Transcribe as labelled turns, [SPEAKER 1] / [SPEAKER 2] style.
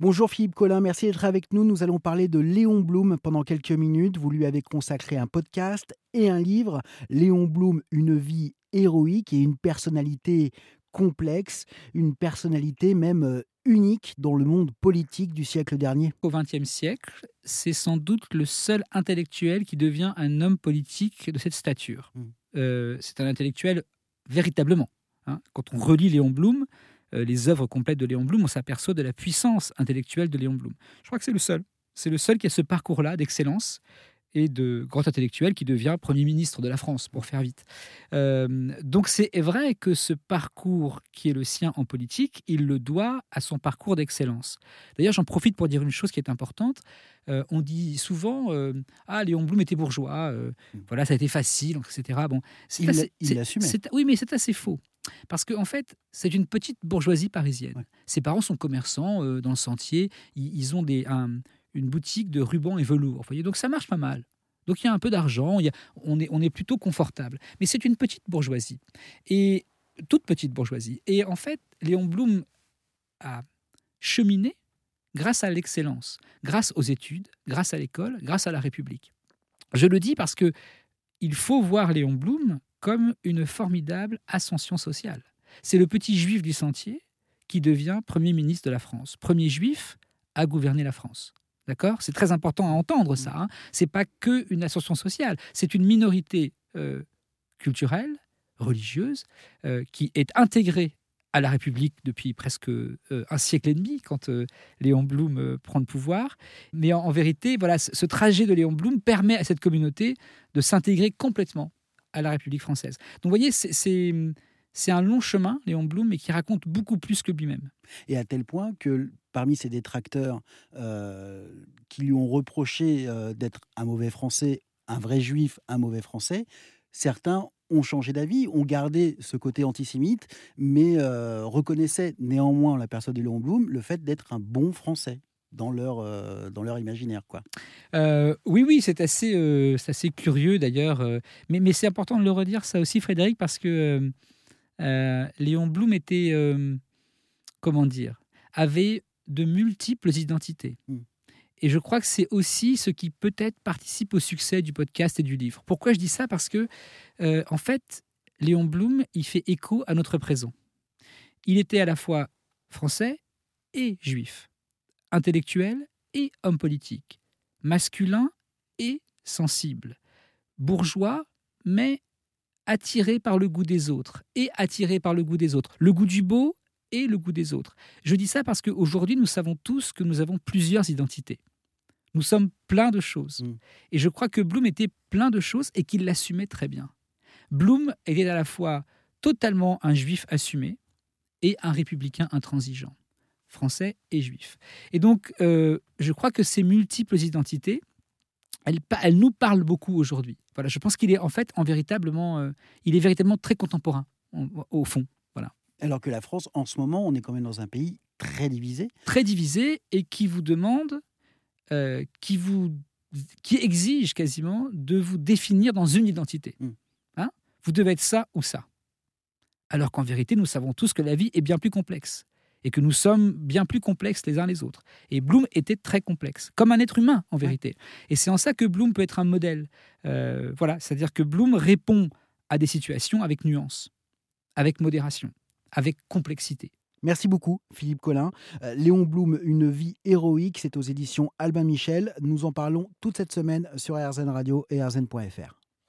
[SPEAKER 1] Bonjour Philippe Collin, merci d'être avec nous. Nous allons parler de Léon Blum pendant quelques minutes. Vous lui avez consacré un podcast et un livre. Léon Blum, une vie héroïque et une personnalité complexe, une personnalité même euh, unique dans le monde politique du siècle dernier.
[SPEAKER 2] Au XXe siècle, c'est sans doute le seul intellectuel qui devient un homme politique de cette stature.
[SPEAKER 1] Mm.
[SPEAKER 2] Euh, c'est un intellectuel véritablement. hein. Quand on relit Léon Blum, les œuvres complètes de Léon Blum, on s'aperçoit de la puissance intellectuelle de Léon Blum. Je crois que c'est le seul. C'est le seul qui a ce parcours-là d'excellence et de grand intellectuel qui devient Premier ministre de la France, pour faire vite. Euh, donc c'est vrai que ce parcours qui est le sien en politique, il le doit à son parcours d'excellence. D'ailleurs, j'en profite pour dire une chose qui est importante. Euh, on dit souvent euh, Ah, Léon Blum était bourgeois, euh, voilà, ça a été facile, etc. Bon, c'est
[SPEAKER 1] Il
[SPEAKER 2] assez-
[SPEAKER 1] il
[SPEAKER 2] c'est- Oui, mais c'est assez faux. Parce qu'en en fait, c'est une petite bourgeoisie parisienne.
[SPEAKER 1] Ouais.
[SPEAKER 2] Ses parents sont commerçants euh, dans le sentier. Ils, ils ont des, un- une boutique de rubans et velours. voyez. Donc ça marche pas mal. Donc il y a un peu d'argent, on, est, on est plutôt confortable. Mais c'est une petite bourgeoisie. Et toute petite bourgeoisie. Et en fait, Léon Blum a cheminé grâce à l'excellence, grâce aux études, grâce à l'école, grâce à la République. Je le dis parce que il faut voir Léon Blum comme une formidable ascension sociale. C'est le petit juif du sentier qui devient Premier ministre de la France. Premier juif à gouverner la France. D'accord? C'est très important à entendre ça. Hein. C'est pas que une ascension sociale. C'est une minorité euh, culturelle, religieuse, euh, qui est intégrée à la République depuis presque euh, un siècle et demi, quand Léon Blum prend le pouvoir. Mais en, en vérité, voilà, ce trajet de Léon Blum permet à cette communauté de s'intégrer complètement à la République française. Donc vous voyez, c'est- un long chemin, Léon Blum, mais qui raconte beaucoup plus que lui-même.
[SPEAKER 1] Et à tel point que parmi ses détracteurs euh, qui lui ont reproché euh, d'être un mauvais Français, un vrai juif, un mauvais Français, certains ont changé d'avis, ont gardé ce côté antisémite, mais euh, reconnaissaient néanmoins la personne de Léon Blum le fait d'être un bon Français dans leur, euh, dans leur imaginaire. Quoi.
[SPEAKER 2] Euh, oui, oui, c'est assez, euh, assez curieux d'ailleurs. euh, mais mais c'est important de le redire, ça aussi, Frédéric, parce que Léon Blum était, comment dire, avait de multiples identités.
[SPEAKER 1] Mm.
[SPEAKER 2] Et je crois que c'est aussi ce qui peut-être participe au succès du podcast et du livre. Pourquoi je dis ça? Parce que, en fait, Léon Blum, il fait écho à notre présent. Il était à la fois français et juif, intellectuel et homme politique, masculin et sensible, bourgeois, mais attiré par le goût des autres et attiré par le goût des autres, le goût du beau et le goût des autres. Je dis ça parce qu'aujourd'hui, nous savons tous que nous avons plusieurs identités. Nous sommes plein de choses.
[SPEAKER 1] Mm.
[SPEAKER 2] Et je crois que Bloom était plein de choses et qu'il l'assumait très bien. Bloom était à la fois totalement un juif assumé et un républicain intransigeant, français et juif. Et donc, euh, je crois que ces multiples identités, elles, nous parlent beaucoup aujourd'hui. Voilà, je pense qu'il est en fait, en véritablement, euh, il est véritablement très contemporain au fond,
[SPEAKER 1] Alors que la France, en ce moment, on est quand même dans un pays très divisé.
[SPEAKER 2] très divisé et qui vous demande, euh, qui vous, qui exige quasiment de vous définir dans une identité.
[SPEAKER 1] Mm.
[SPEAKER 2] Hein? Vous devez être ça ou ça. Alors qu'en vérité, nous savons tous que la vie est bien plus complexe et que nous sommes bien plus complexes les uns les autres. Et Bloom était très complexe, comme un être humain en vérité. Et c'est en ça que Bloom peut être un modèle. Euh, voilà, c'est-à-dire que Bloom répond à des situations avec nuance, avec modération, avec complexité.
[SPEAKER 1] Merci beaucoup, Philippe Collin. Euh, Léon Blum, Une vie héroïque, c'est aux éditions Albin Michel. Nous en parlons toute cette semaine sur RZN Radio et RZN.fr.